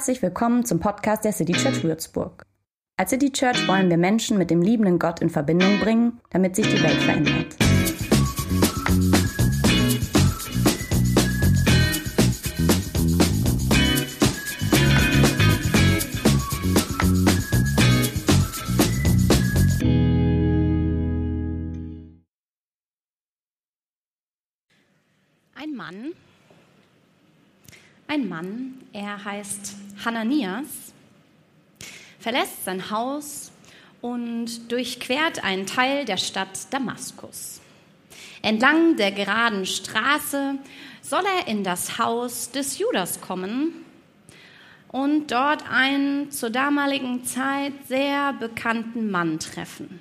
Herzlich willkommen zum Podcast der City Church Würzburg. Als City Church wollen wir Menschen mit dem liebenden Gott in Verbindung bringen, damit sich die Welt verändert. Ein Mann ein Mann, er heißt Hananias, verlässt sein Haus und durchquert einen Teil der Stadt Damaskus. Entlang der geraden Straße soll er in das Haus des Judas kommen und dort einen zur damaligen Zeit sehr bekannten Mann treffen.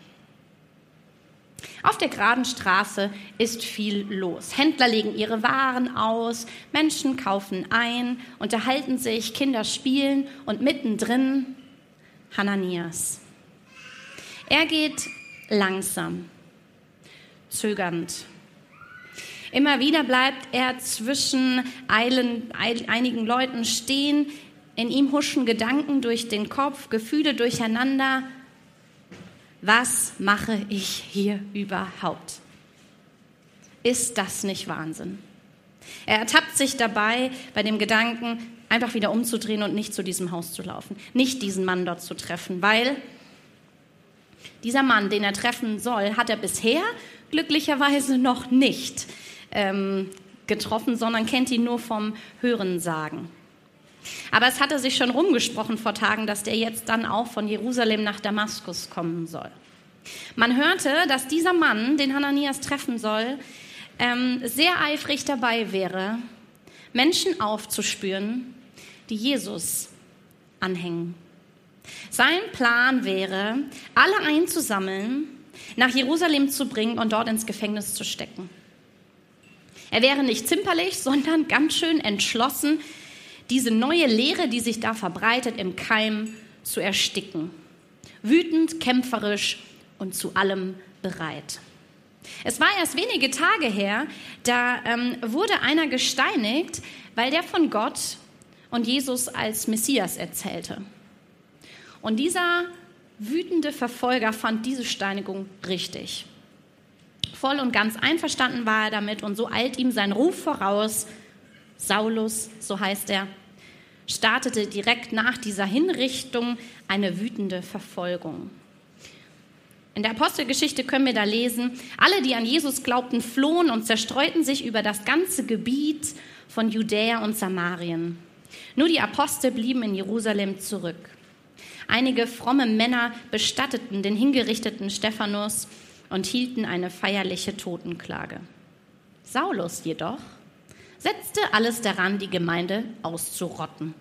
Auf der geraden Straße ist viel los. Händler legen ihre Waren aus, Menschen kaufen ein, unterhalten sich, Kinder spielen und mittendrin Hananias. Er geht langsam, zögernd. Immer wieder bleibt er zwischen eilen, einigen Leuten stehen. In ihm huschen Gedanken durch den Kopf, Gefühle durcheinander was mache ich hier überhaupt? Ist das nicht Wahnsinn? Er ertappt sich dabei bei dem Gedanken, einfach wieder umzudrehen und nicht zu diesem Haus zu laufen, nicht diesen Mann dort zu treffen, weil dieser Mann, den er treffen soll, hat er bisher glücklicherweise noch nicht ähm, getroffen, sondern kennt ihn nur vom Hörensagen. Aber es hatte sich schon rumgesprochen vor Tagen, dass der jetzt dann auch von Jerusalem nach Damaskus kommen soll. Man hörte, dass dieser Mann, den Hananias treffen soll, ähm, sehr eifrig dabei wäre, Menschen aufzuspüren, die Jesus anhängen. Sein Plan wäre, alle einzusammeln, nach Jerusalem zu bringen und dort ins Gefängnis zu stecken. Er wäre nicht zimperlich, sondern ganz schön entschlossen, diese neue Lehre, die sich da verbreitet, im Keim zu ersticken. Wütend, kämpferisch und zu allem bereit. Es war erst wenige Tage her, da ähm, wurde einer gesteinigt, weil der von Gott und Jesus als Messias erzählte. Und dieser wütende Verfolger fand diese Steinigung richtig. Voll und ganz einverstanden war er damit und so eilt ihm sein Ruf voraus. Saulus, so heißt er, startete direkt nach dieser Hinrichtung eine wütende Verfolgung. In der Apostelgeschichte können wir da lesen, alle, die an Jesus glaubten, flohen und zerstreuten sich über das ganze Gebiet von Judäa und Samarien. Nur die Apostel blieben in Jerusalem zurück. Einige fromme Männer bestatteten den hingerichteten Stephanus und hielten eine feierliche Totenklage. Saulus jedoch setzte alles daran, die Gemeinde auszurotten.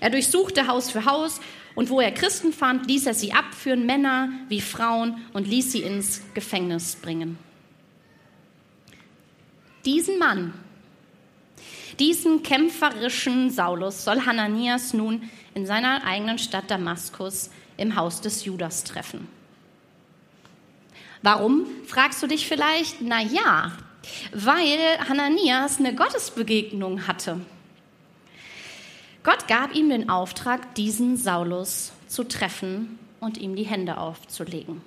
Er durchsuchte Haus für Haus und wo er Christen fand, ließ er sie abführen, Männer wie Frauen, und ließ sie ins Gefängnis bringen. Diesen Mann, diesen kämpferischen Saulus soll Hananias nun in seiner eigenen Stadt Damaskus im Haus des Judas treffen. Warum, fragst du dich vielleicht? Na ja, weil Hananias eine Gottesbegegnung hatte. Gott gab ihm den Auftrag, diesen Saulus zu treffen und ihm die Hände aufzulegen.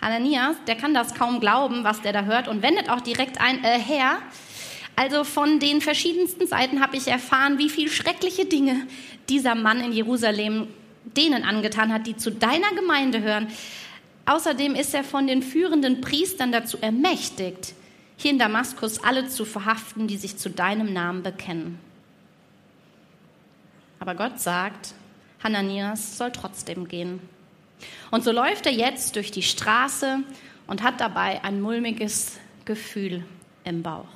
Hananias, der kann das kaum glauben, was der da hört und wendet auch direkt ein, äh, Herr, also von den verschiedensten Seiten habe ich erfahren, wie viel schreckliche Dinge dieser Mann in Jerusalem denen angetan hat, die zu deiner Gemeinde hören. Außerdem ist er von den führenden Priestern dazu ermächtigt, hier in Damaskus alle zu verhaften, die sich zu deinem Namen bekennen. Aber Gott sagt, Hananias soll trotzdem gehen. Und so läuft er jetzt durch die Straße und hat dabei ein mulmiges Gefühl im Bauch.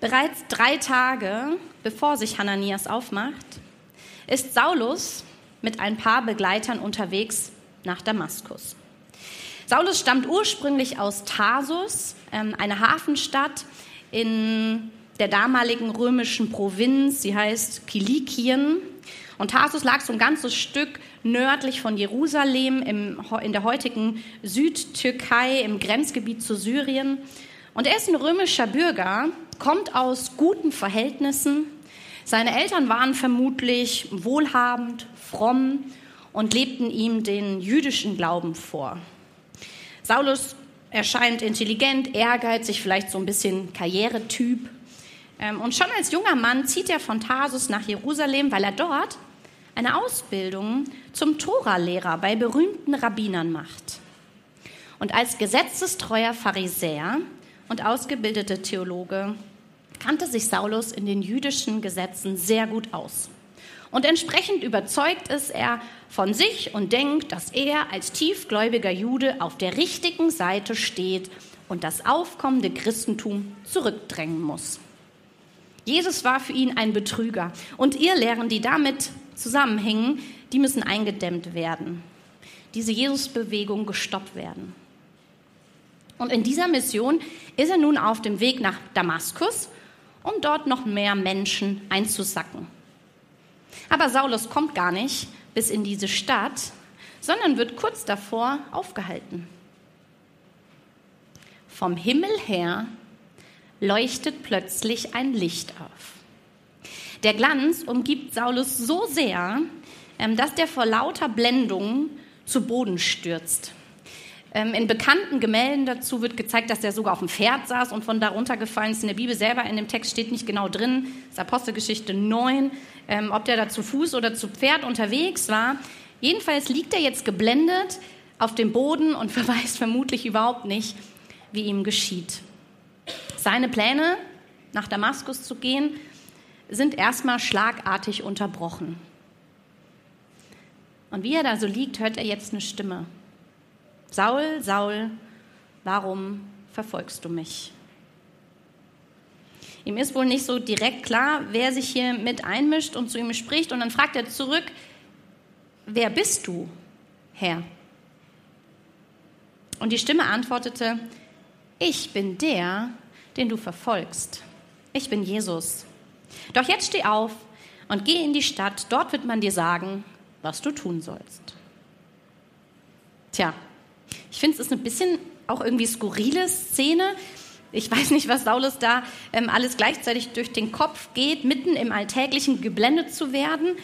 Bereits drei Tage bevor sich Hananias aufmacht, ist Saulus mit ein paar Begleitern unterwegs nach Damaskus. Saulus stammt ursprünglich aus Tarsus, ähm, eine Hafenstadt in der damaligen römischen Provinz. Sie heißt Kilikien. Und Tarsus lag so ein ganzes Stück nördlich von Jerusalem in der heutigen Südtürkei im Grenzgebiet zu Syrien. Und er ist ein römischer Bürger, kommt aus guten Verhältnissen. Seine Eltern waren vermutlich wohlhabend, fromm und lebten ihm den jüdischen Glauben vor. Saulus erscheint intelligent, ehrgeizig, vielleicht so ein bisschen Karrieretyp. Ähm, und schon als junger Mann zieht er von Tarsus nach Jerusalem, weil er dort eine Ausbildung zum Toralehrer bei berühmten Rabbinern macht. Und als gesetzestreuer Pharisäer und ausgebildeter Theologe kannte sich Saulus in den jüdischen Gesetzen sehr gut aus. Und entsprechend überzeugt ist er von sich und denkt, dass er als tiefgläubiger Jude auf der richtigen Seite steht und das aufkommende Christentum zurückdrängen muss. Jesus war für ihn ein Betrüger und Irrlehren, die damit zusammenhängen, die müssen eingedämmt werden. Diese Jesusbewegung gestoppt werden. Und in dieser Mission ist er nun auf dem Weg nach Damaskus, um dort noch mehr Menschen einzusacken. Aber Saulus kommt gar nicht bis in diese Stadt, sondern wird kurz davor aufgehalten. Vom Himmel her leuchtet plötzlich ein Licht auf. Der Glanz umgibt Saulus so sehr, ähm, dass der vor lauter Blendung zu Boden stürzt. Ähm, in bekannten Gemälden dazu wird gezeigt, dass er sogar auf dem Pferd saß und von darunter gefallen ist. In der Bibel selber, in dem Text steht nicht genau drin, das ist Apostelgeschichte 9, ähm, ob der da zu Fuß oder zu Pferd unterwegs war. Jedenfalls liegt er jetzt geblendet auf dem Boden und verweist vermutlich überhaupt nicht, wie ihm geschieht. Seine Pläne, nach Damaskus zu gehen, sind erstmal schlagartig unterbrochen. Und wie er da so liegt, hört er jetzt eine Stimme. Saul, Saul, warum verfolgst du mich? Ihm ist wohl nicht so direkt klar, wer sich hier mit einmischt und zu ihm spricht. Und dann fragt er zurück, wer bist du, Herr? Und die Stimme antwortete, ich bin der, den du verfolgst. Ich bin Jesus. Doch jetzt steh auf und geh in die Stadt, dort wird man dir sagen, was du tun sollst. Tja, ich finde, es ist ein bisschen auch irgendwie skurrile Szene. Ich weiß nicht, was Saulus da ähm, alles gleichzeitig durch den Kopf geht, mitten im Alltäglichen geblendet zu werden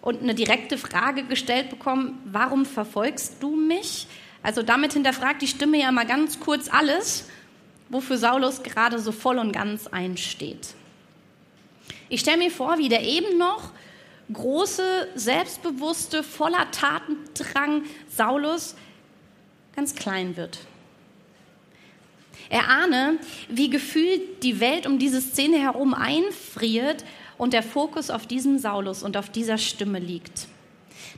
und eine direkte Frage gestellt bekommen, warum verfolgst du mich? Also damit hinterfragt die Stimme ja mal ganz kurz alles, wofür Saulus gerade so voll und ganz einsteht. Ich stelle mir vor, wie der eben noch große, selbstbewusste, voller Tatendrang Saulus ganz klein wird. Er ahne, wie gefühlt die Welt um diese Szene herum einfriert und der Fokus auf diesem Saulus und auf dieser Stimme liegt.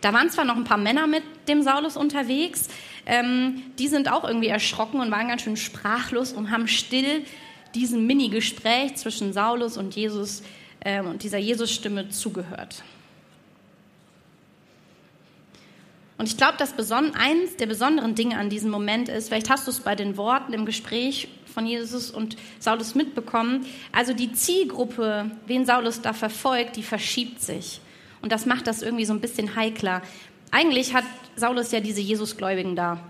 Da waren zwar noch ein paar Männer mit dem Saulus unterwegs, ähm, die sind auch irgendwie erschrocken und waren ganz schön sprachlos und haben still diesem Mini-Gespräch zwischen Saulus und Jesus ähm, und dieser Jesus-Stimme zugehört. Und ich glaube, dass eines der besonderen Dinge an diesem Moment ist, vielleicht hast du es bei den Worten im Gespräch von Jesus und Saulus mitbekommen, also die Zielgruppe, wen Saulus da verfolgt, die verschiebt sich. Und das macht das irgendwie so ein bisschen heikler. Eigentlich hat Saulus ja diese Jesusgläubigen da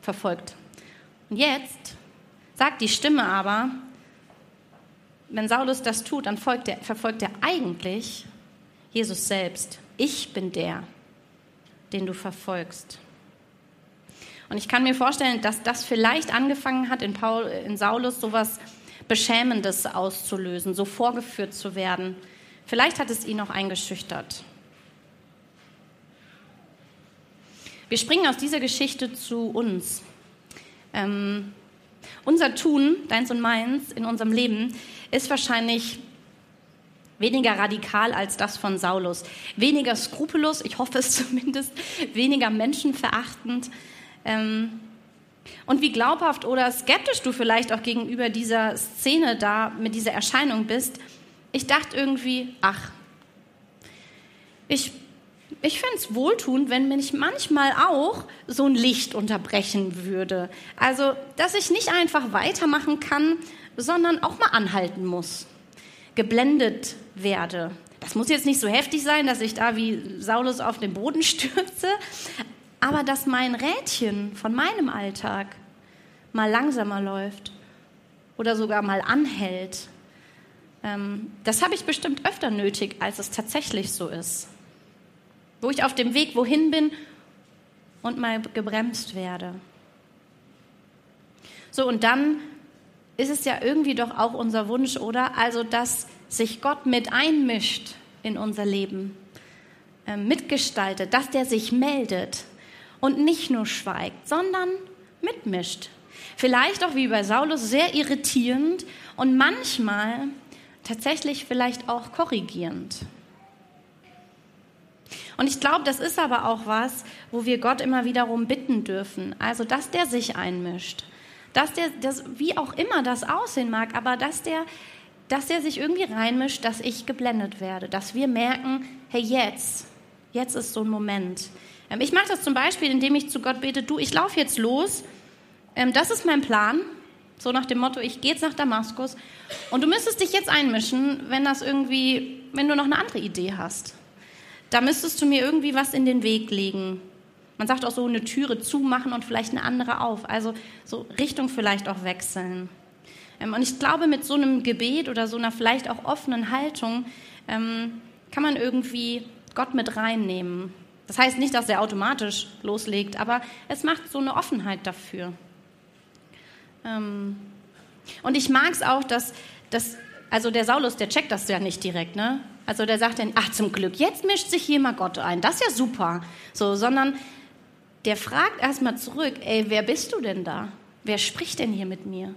verfolgt. Und jetzt sagt die Stimme aber, wenn Saulus das tut, dann er, verfolgt er eigentlich Jesus selbst. Ich bin der, den du verfolgst. Und ich kann mir vorstellen, dass das vielleicht angefangen hat, in, Paul, in Saulus sowas Beschämendes auszulösen, so vorgeführt zu werden. Vielleicht hat es ihn auch eingeschüchtert. Wir springen aus dieser Geschichte zu uns. Ähm, unser Tun, deins und meins, in unserem Leben ist wahrscheinlich Weniger radikal als das von Saulus. Weniger skrupellos, ich hoffe es zumindest, weniger menschenverachtend. Ähm, und wie glaubhaft oder skeptisch du vielleicht auch gegenüber dieser Szene da mit dieser Erscheinung bist. Ich dachte irgendwie, ach, ich, ich fände es wohltuend, wenn mich manchmal auch so ein Licht unterbrechen würde. Also, dass ich nicht einfach weitermachen kann, sondern auch mal anhalten muss geblendet werde. Das muss jetzt nicht so heftig sein, dass ich da wie Saulus auf den Boden stürze, aber dass mein Rädchen von meinem Alltag mal langsamer läuft oder sogar mal anhält. Ähm, das habe ich bestimmt öfter nötig, als es tatsächlich so ist. Wo ich auf dem Weg wohin bin und mal gebremst werde. So, und dann ist es ja irgendwie doch auch unser Wunsch, oder? Also, dass sich Gott mit einmischt in unser Leben, äh, mitgestaltet, dass der sich meldet und nicht nur schweigt, sondern mitmischt. Vielleicht auch wie bei Saulus sehr irritierend und manchmal tatsächlich vielleicht auch korrigierend. Und ich glaube, das ist aber auch was, wo wir Gott immer wiederum bitten dürfen. Also, dass der sich einmischt. Dass der, das, wie auch immer das aussehen mag, aber dass der, dass der sich irgendwie reinmischt, dass ich geblendet werde. Dass wir merken, hey, jetzt, jetzt ist so ein Moment. Ähm, ich mache das zum Beispiel, indem ich zu Gott bete, du, ich laufe jetzt los. Ähm, das ist mein Plan. So nach dem Motto, ich gehe jetzt nach Damaskus. Und du müsstest dich jetzt einmischen, wenn das irgendwie, wenn du noch eine andere Idee hast. Da müsstest du mir irgendwie was in den Weg legen. Man sagt auch so, eine Türe zumachen und vielleicht eine andere auf. Also so Richtung vielleicht auch wechseln. Ähm, und ich glaube, mit so einem Gebet oder so einer vielleicht auch offenen Haltung ähm, kann man irgendwie Gott mit reinnehmen. Das heißt nicht, dass er automatisch loslegt, aber es macht so eine Offenheit dafür. Ähm, und ich mag es auch, dass, dass, also der Saulus, der checkt das ja nicht direkt, ne? Also der sagt dann, ach zum Glück, jetzt mischt sich hier mal Gott ein, das ist ja super. So, sondern der fragt erstmal zurück, ey, wer bist du denn da? Wer spricht denn hier mit mir?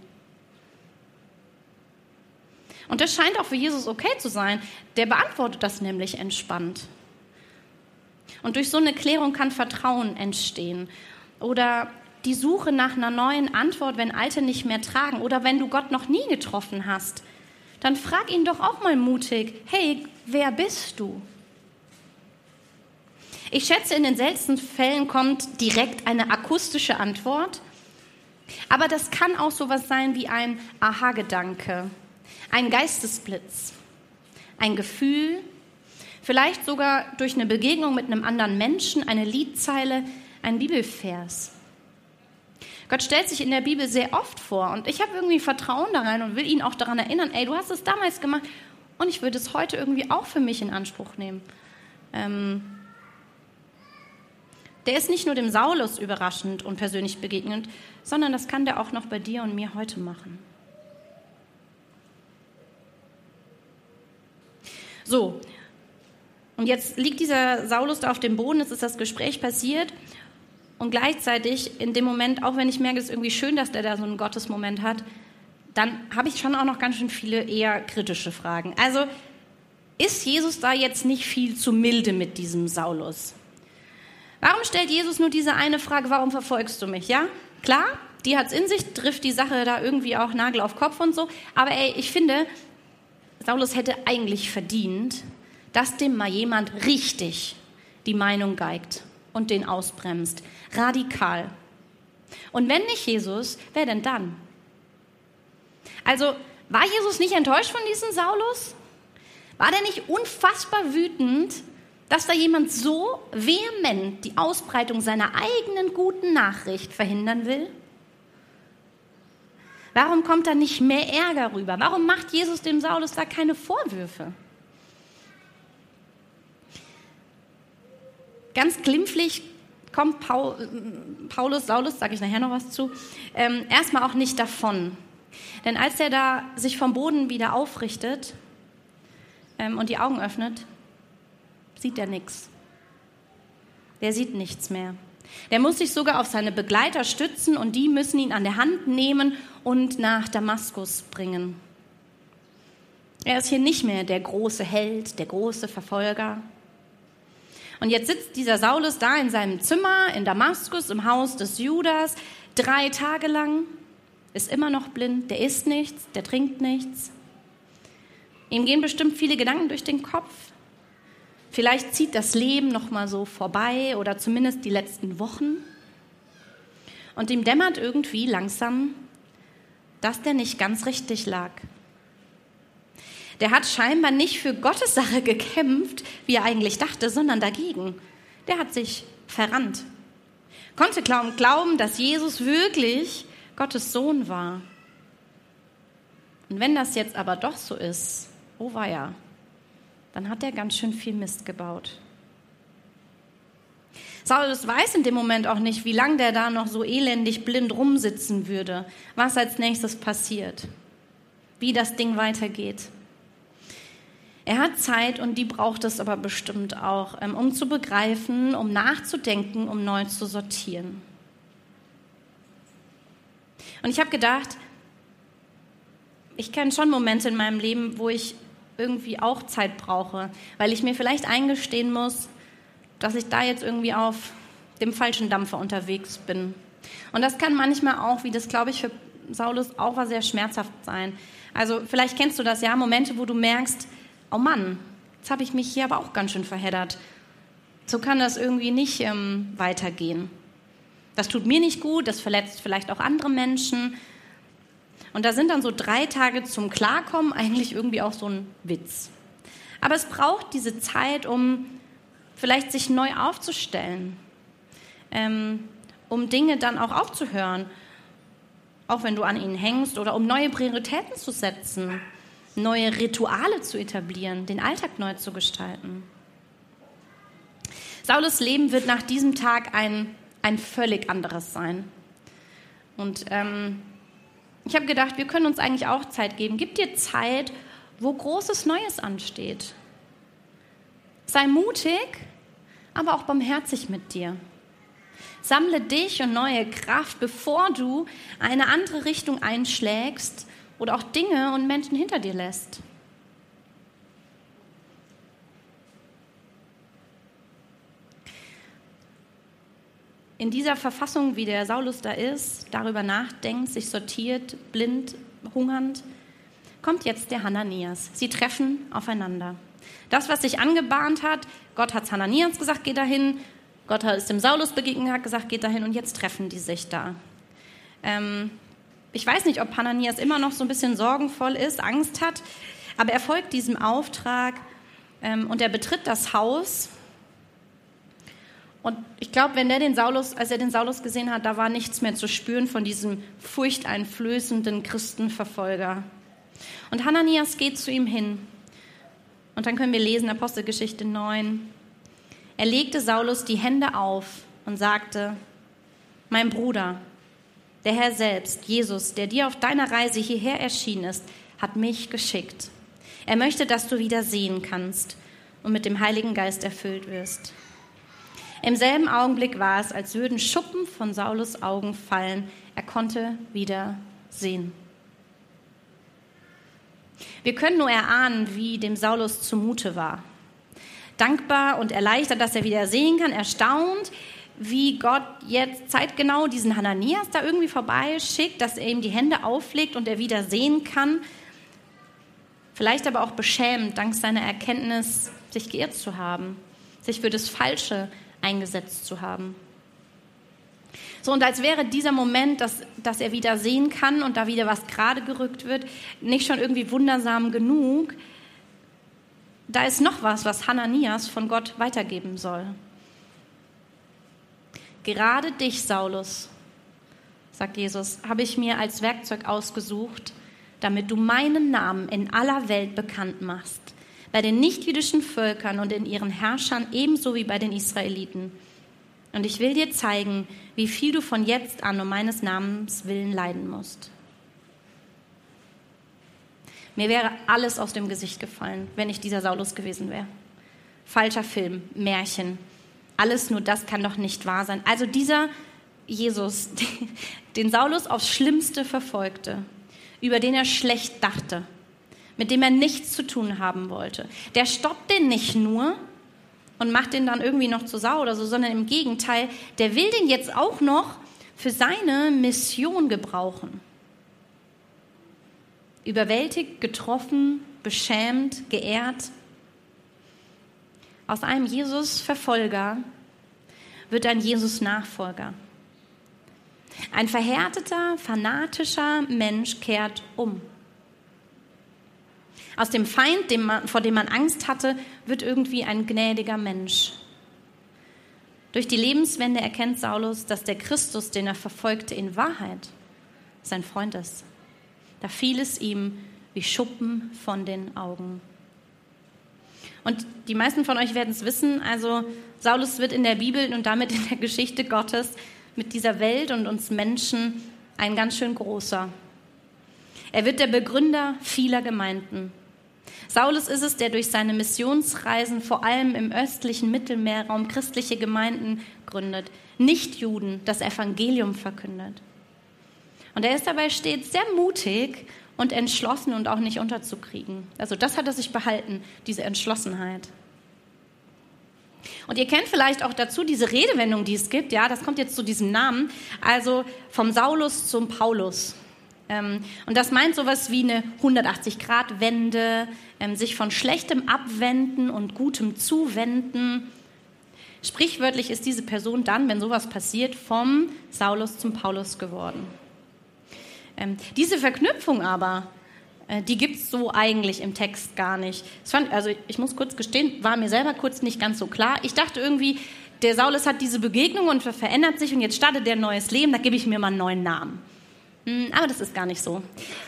Und das scheint auch für Jesus okay zu sein. Der beantwortet das nämlich entspannt. Und durch so eine Klärung kann Vertrauen entstehen. Oder die Suche nach einer neuen Antwort, wenn alte nicht mehr tragen oder wenn du Gott noch nie getroffen hast, dann frag ihn doch auch mal mutig, hey, wer bist du? Ich schätze, in den seltensten Fällen kommt direkt eine akustische Antwort, aber das kann auch sowas sein wie ein Aha-Gedanke, ein Geistesblitz, ein Gefühl, vielleicht sogar durch eine Begegnung mit einem anderen Menschen, eine Liedzeile, ein Bibelvers. Gott stellt sich in der Bibel sehr oft vor und ich habe irgendwie Vertrauen da rein und will ihn auch daran erinnern, ey, du hast es damals gemacht und ich würde es heute irgendwie auch für mich in Anspruch nehmen. Ähm, der ist nicht nur dem Saulus überraschend und persönlich begegnend, sondern das kann der auch noch bei dir und mir heute machen. So, und jetzt liegt dieser Saulus da auf dem Boden, es ist das Gespräch passiert und gleichzeitig in dem Moment, auch wenn ich merke, es ist irgendwie schön, dass der da so einen Gottesmoment hat, dann habe ich schon auch noch ganz schön viele eher kritische Fragen. Also ist Jesus da jetzt nicht viel zu milde mit diesem Saulus? Warum stellt Jesus nur diese eine Frage, warum verfolgst du mich? Ja, klar, die hat es in sich, trifft die Sache da irgendwie auch Nagel auf Kopf und so. Aber ey, ich finde, Saulus hätte eigentlich verdient, dass dem mal jemand richtig die Meinung geigt und den ausbremst. Radikal. Und wenn nicht Jesus, wer denn dann? Also war Jesus nicht enttäuscht von diesem Saulus? War der nicht unfassbar wütend, dass da jemand so vehement die Ausbreitung seiner eigenen guten Nachricht verhindern will? Warum kommt da nicht mehr Ärger rüber? Warum macht Jesus dem Saulus da keine Vorwürfe? Ganz glimpflich kommt Paul, Paulus, Saulus, sage ich nachher noch was zu, ähm, erstmal auch nicht davon. Denn als er da sich vom Boden wieder aufrichtet ähm, und die Augen öffnet, sieht er nichts. Der sieht nichts mehr. Der muss sich sogar auf seine Begleiter stützen und die müssen ihn an der Hand nehmen und nach Damaskus bringen. Er ist hier nicht mehr der große Held, der große Verfolger, und jetzt sitzt dieser Saulus da in seinem Zimmer in Damaskus im Haus des Judas drei Tage lang, ist immer noch blind, der isst nichts, der trinkt nichts. Ihm gehen bestimmt viele Gedanken durch den Kopf. Vielleicht zieht das Leben noch mal so vorbei oder zumindest die letzten Wochen. Und ihm dämmert irgendwie langsam, dass der nicht ganz richtig lag der hat scheinbar nicht für Gottes Sache gekämpft, wie er eigentlich dachte, sondern dagegen. Der hat sich verrannt. Konnte kaum glauben, dass Jesus wirklich Gottes Sohn war. Und wenn das jetzt aber doch so ist, oh weia, dann hat er ganz schön viel Mist gebaut. Saulus weiß in dem Moment auch nicht, wie lange der da noch so elendig blind rumsitzen würde, was als nächstes passiert, wie das Ding weitergeht. Er hat Zeit und die braucht es aber bestimmt auch, ähm, um zu begreifen, um nachzudenken, um neu zu sortieren. Und ich habe gedacht, ich kenne schon Momente in meinem Leben, wo ich irgendwie auch Zeit brauche, weil ich mir vielleicht eingestehen muss, dass ich da jetzt irgendwie auf dem falschen Dampfer unterwegs bin. Und das kann manchmal auch, wie das glaube ich für Saulus auch war, sehr schmerzhaft sein. Also vielleicht kennst du das ja, Momente, wo du merkst, oh Mann, jetzt habe ich mich hier aber auch ganz schön verheddert. So kann das irgendwie nicht ähm, weitergehen. Das tut mir nicht gut, das verletzt vielleicht auch andere Menschen. Und da sind dann so drei Tage zum Klarkommen eigentlich irgendwie auch so ein Witz. Aber es braucht diese Zeit, um vielleicht sich neu aufzustellen, ähm, um Dinge dann auch aufzuhören, auch wenn du an ihnen hängst, oder um neue Prioritäten zu setzen, neue Rituale zu etablieren, den Alltag neu zu gestalten. Saulus Leben wird nach diesem Tag ein, ein völlig anderes sein. Und ähm, ich habe gedacht, wir können uns eigentlich auch Zeit geben. Gib dir Zeit, wo großes Neues ansteht. Sei mutig, aber auch barmherzig mit dir. Sammle dich und neue Kraft, bevor du eine andere Richtung einschlägst oder auch Dinge und Menschen hinter dir lässt. In dieser Verfassung, wie der Saulus da ist, darüber nachdenkt, sich sortiert, blind, hungernd, kommt jetzt der Hananias. Sie treffen aufeinander. Das, was sich angebahnt hat, Gott hat Hananias gesagt, geh dahin. Gott ist dem Saulus begegnet, hat gesagt, geht dahin und jetzt treffen die sich da. Ähm, ich weiß nicht, ob Hananias immer noch so ein bisschen sorgenvoll ist, Angst hat, aber er folgt diesem Auftrag ähm, und er betritt das Haus und ich glaube, wenn der den Saulus, als er den Saulus gesehen hat, da war nichts mehr zu spüren von diesem furchteinflößenden Christenverfolger. Und Hananias geht zu ihm hin. Und dann können wir lesen, Apostelgeschichte 9. Er legte Saulus die Hände auf und sagte, mein Bruder, der Herr selbst, Jesus, der dir auf deiner Reise hierher erschienen ist, hat mich geschickt. Er möchte, dass du wieder sehen kannst und mit dem Heiligen Geist erfüllt wirst. Im selben Augenblick war es, als würden Schuppen von Saulus Augen fallen. Er konnte wieder sehen. Wir können nur erahnen, wie dem Saulus zumute war. Dankbar und erleichtert, dass er wieder sehen kann, erstaunt, wie Gott jetzt zeitgenau diesen Hananias da irgendwie vorbeischickt, dass er ihm die Hände auflegt und er wieder sehen kann. Vielleicht aber auch beschämt, dank seiner Erkenntnis, sich geirrt zu haben, sich für das Falsche eingesetzt zu haben. So, und als wäre dieser Moment, dass, dass er wieder sehen kann und da wieder was gerade gerückt wird, nicht schon irgendwie wundersam genug, da ist noch was, was Hananias von Gott weitergeben soll. Gerade dich, Saulus, sagt Jesus, habe ich mir als Werkzeug ausgesucht, damit du meinen Namen in aller Welt bekannt machst bei den nichtjüdischen Völkern und in ihren Herrschern ebenso wie bei den Israeliten. Und ich will dir zeigen, wie viel du von jetzt an um meines Namens willen leiden musst. Mir wäre alles aus dem Gesicht gefallen, wenn ich dieser Saulus gewesen wäre. Falscher Film, Märchen, alles nur das kann doch nicht wahr sein. Also dieser Jesus, den Saulus aufs Schlimmste verfolgte, über den er schlecht dachte, mit dem er nichts zu tun haben wollte. Der stoppt den nicht nur und macht den dann irgendwie noch zu Sau oder so, sondern im Gegenteil, der will den jetzt auch noch für seine Mission gebrauchen. Überwältigt, getroffen, beschämt, geehrt. Aus einem Jesus-Verfolger wird ein Jesus-Nachfolger. Ein verhärteter, fanatischer Mensch kehrt um. Aus dem Feind, dem man, vor dem man Angst hatte, wird irgendwie ein gnädiger Mensch. Durch die Lebenswende erkennt Saulus, dass der Christus, den er verfolgte, in Wahrheit sein Freund ist. Da fiel es ihm wie Schuppen von den Augen. Und die meisten von euch werden es wissen, also Saulus wird in der Bibel und damit in der Geschichte Gottes mit dieser Welt und uns Menschen ein ganz schön großer. Er wird der Begründer vieler Gemeinden. Saulus ist es, der durch seine Missionsreisen vor allem im östlichen Mittelmeerraum christliche Gemeinden gründet, nicht Juden das Evangelium verkündet. Und er ist dabei stets sehr mutig und entschlossen und auch nicht unterzukriegen. Also das hat er sich behalten, diese Entschlossenheit. Und ihr kennt vielleicht auch dazu diese Redewendung, die es gibt, ja, das kommt jetzt zu diesem Namen, also vom Saulus zum Paulus. Ähm, und das meint sowas wie eine 180-Grad-Wende, ähm, sich von Schlechtem abwenden und Gutem zuwenden. Sprichwörtlich ist diese Person dann, wenn sowas passiert, vom Saulus zum Paulus geworden. Ähm, diese Verknüpfung aber, äh, die gibt es so eigentlich im Text gar nicht. Fand, also ich muss kurz gestehen, war mir selber kurz nicht ganz so klar. Ich dachte irgendwie, der Saulus hat diese Begegnung und verändert sich und jetzt startet der ein neues Leben, da gebe ich mir mal einen neuen Namen. Hm, aber das ist gar nicht so.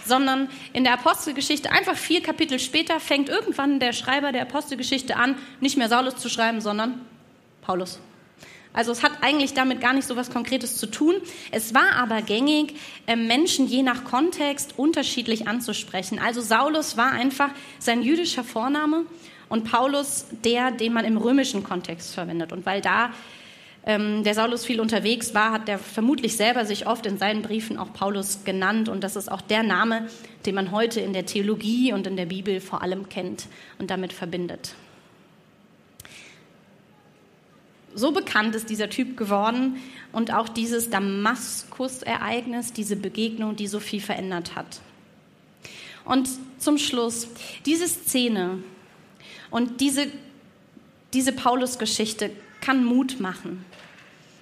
Sondern in der Apostelgeschichte, einfach vier Kapitel später, fängt irgendwann der Schreiber der Apostelgeschichte an, nicht mehr Saulus zu schreiben, sondern Paulus. Also es hat eigentlich damit gar nicht so was Konkretes zu tun. Es war aber gängig, ähm, Menschen je nach Kontext unterschiedlich anzusprechen. Also Saulus war einfach sein jüdischer Vorname und Paulus der, den man im römischen Kontext verwendet. Und weil da ähm, der Saulus viel unterwegs war, hat er vermutlich selber sich oft in seinen Briefen auch Paulus genannt. Und das ist auch der Name, den man heute in der Theologie und in der Bibel vor allem kennt und damit verbindet. so bekannt ist dieser Typ geworden und auch dieses Damaskus-Ereignis, diese Begegnung, die so viel verändert hat. Und zum Schluss, diese Szene und diese, diese Paulus-Geschichte kann Mut machen.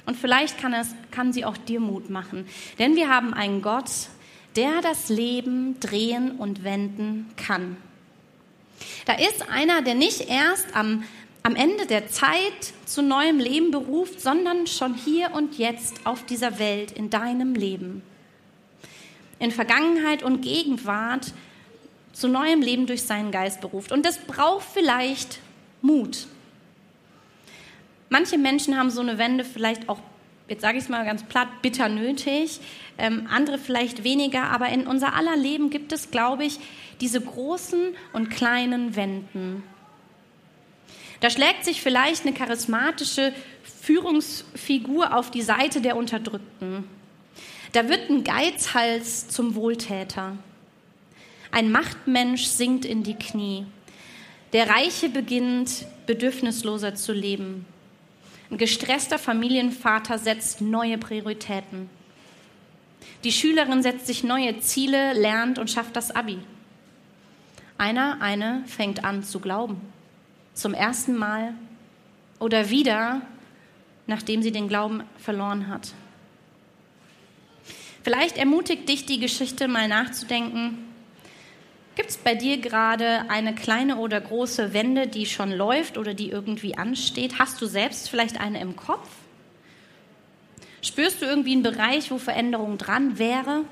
Und vielleicht kann, es, kann sie auch dir Mut machen. Denn wir haben einen Gott, der das Leben drehen und wenden kann. Da ist einer, der nicht erst am am Ende der Zeit zu neuem Leben beruft, sondern schon hier und jetzt auf dieser Welt, in deinem Leben. In Vergangenheit und Gegenwart zu neuem Leben durch seinen Geist beruft. Und das braucht vielleicht Mut. Manche Menschen haben so eine Wende vielleicht auch, jetzt sage ich es mal ganz platt, bitter nötig, ähm, andere vielleicht weniger, aber in unser aller Leben gibt es, glaube ich, diese großen und kleinen Wenden da schlägt sich vielleicht eine charismatische Führungsfigur auf die Seite der Unterdrückten. Da wird ein Geizhals zum Wohltäter. Ein Machtmensch sinkt in die Knie. Der Reiche beginnt bedürfnisloser zu leben. Ein gestresster Familienvater setzt neue Prioritäten. Die Schülerin setzt sich neue Ziele, lernt und schafft das Abi. Einer, eine fängt an zu glauben zum ersten Mal oder wieder, nachdem sie den Glauben verloren hat. Vielleicht ermutigt dich die Geschichte mal nachzudenken. Gibt es bei dir gerade eine kleine oder große Wende, die schon läuft oder die irgendwie ansteht? Hast du selbst vielleicht eine im Kopf? Spürst du irgendwie einen Bereich, wo Veränderung dran wäre?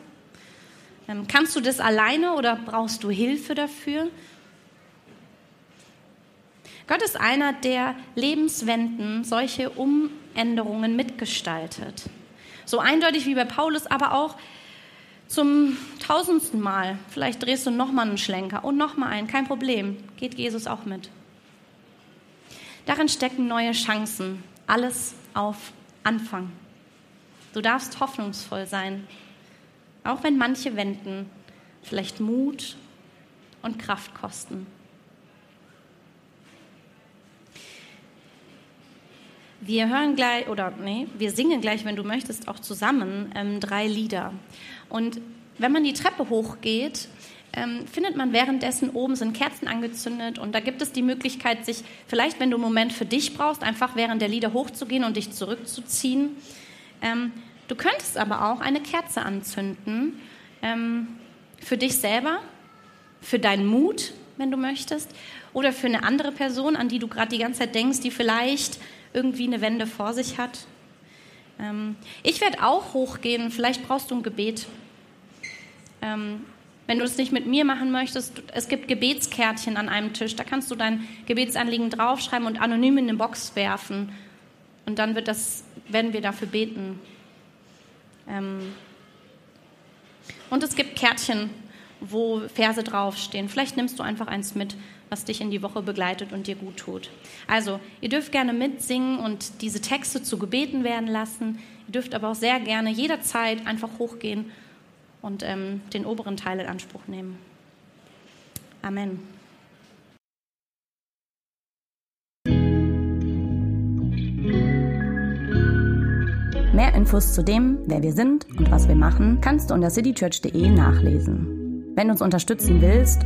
Ähm, kannst du das alleine oder brauchst du Hilfe dafür? Gott ist einer, der Lebenswenden, solche Umänderungen mitgestaltet. So eindeutig wie bei Paulus, aber auch zum tausendsten Mal. Vielleicht drehst du nochmal einen Schlenker und nochmal einen, kein Problem. Geht Jesus auch mit. Darin stecken neue Chancen. Alles auf Anfang. Du darfst hoffnungsvoll sein, auch wenn manche Wenden vielleicht Mut und Kraft kosten. Wir hören gleich, oder nee, wir singen gleich, wenn du möchtest, auch zusammen ähm, drei Lieder. Und wenn man die Treppe hochgeht, ähm, findet man währenddessen oben sind Kerzen angezündet und da gibt es die Möglichkeit, sich vielleicht, wenn du einen Moment für dich brauchst, einfach während der Lieder hochzugehen und dich zurückzuziehen. Ähm, du könntest aber auch eine Kerze anzünden ähm, für dich selber, für deinen Mut, wenn du möchtest, oder für eine andere Person, an die du gerade die ganze Zeit denkst, die vielleicht irgendwie eine Wende vor sich hat. Ähm, ich werde auch hochgehen, vielleicht brauchst du ein Gebet. Ähm, wenn du es nicht mit mir machen möchtest, es gibt Gebetskärtchen an einem Tisch. Da kannst du dein Gebetsanliegen draufschreiben und anonym in eine Box werfen. Und dann wird das, werden wir dafür beten. Ähm und es gibt Kärtchen, wo Verse draufstehen. Vielleicht nimmst du einfach eins mit, was dich in die Woche begleitet und dir gut tut. Also, ihr dürft gerne mitsingen und diese Texte zu Gebeten werden lassen. Ihr dürft aber auch sehr gerne jederzeit einfach hochgehen und ähm, den oberen Teil in Anspruch nehmen. Amen. Mehr Infos zu dem, wer wir sind und was wir machen, kannst du unter citychurch.de nachlesen. Wenn du uns unterstützen willst,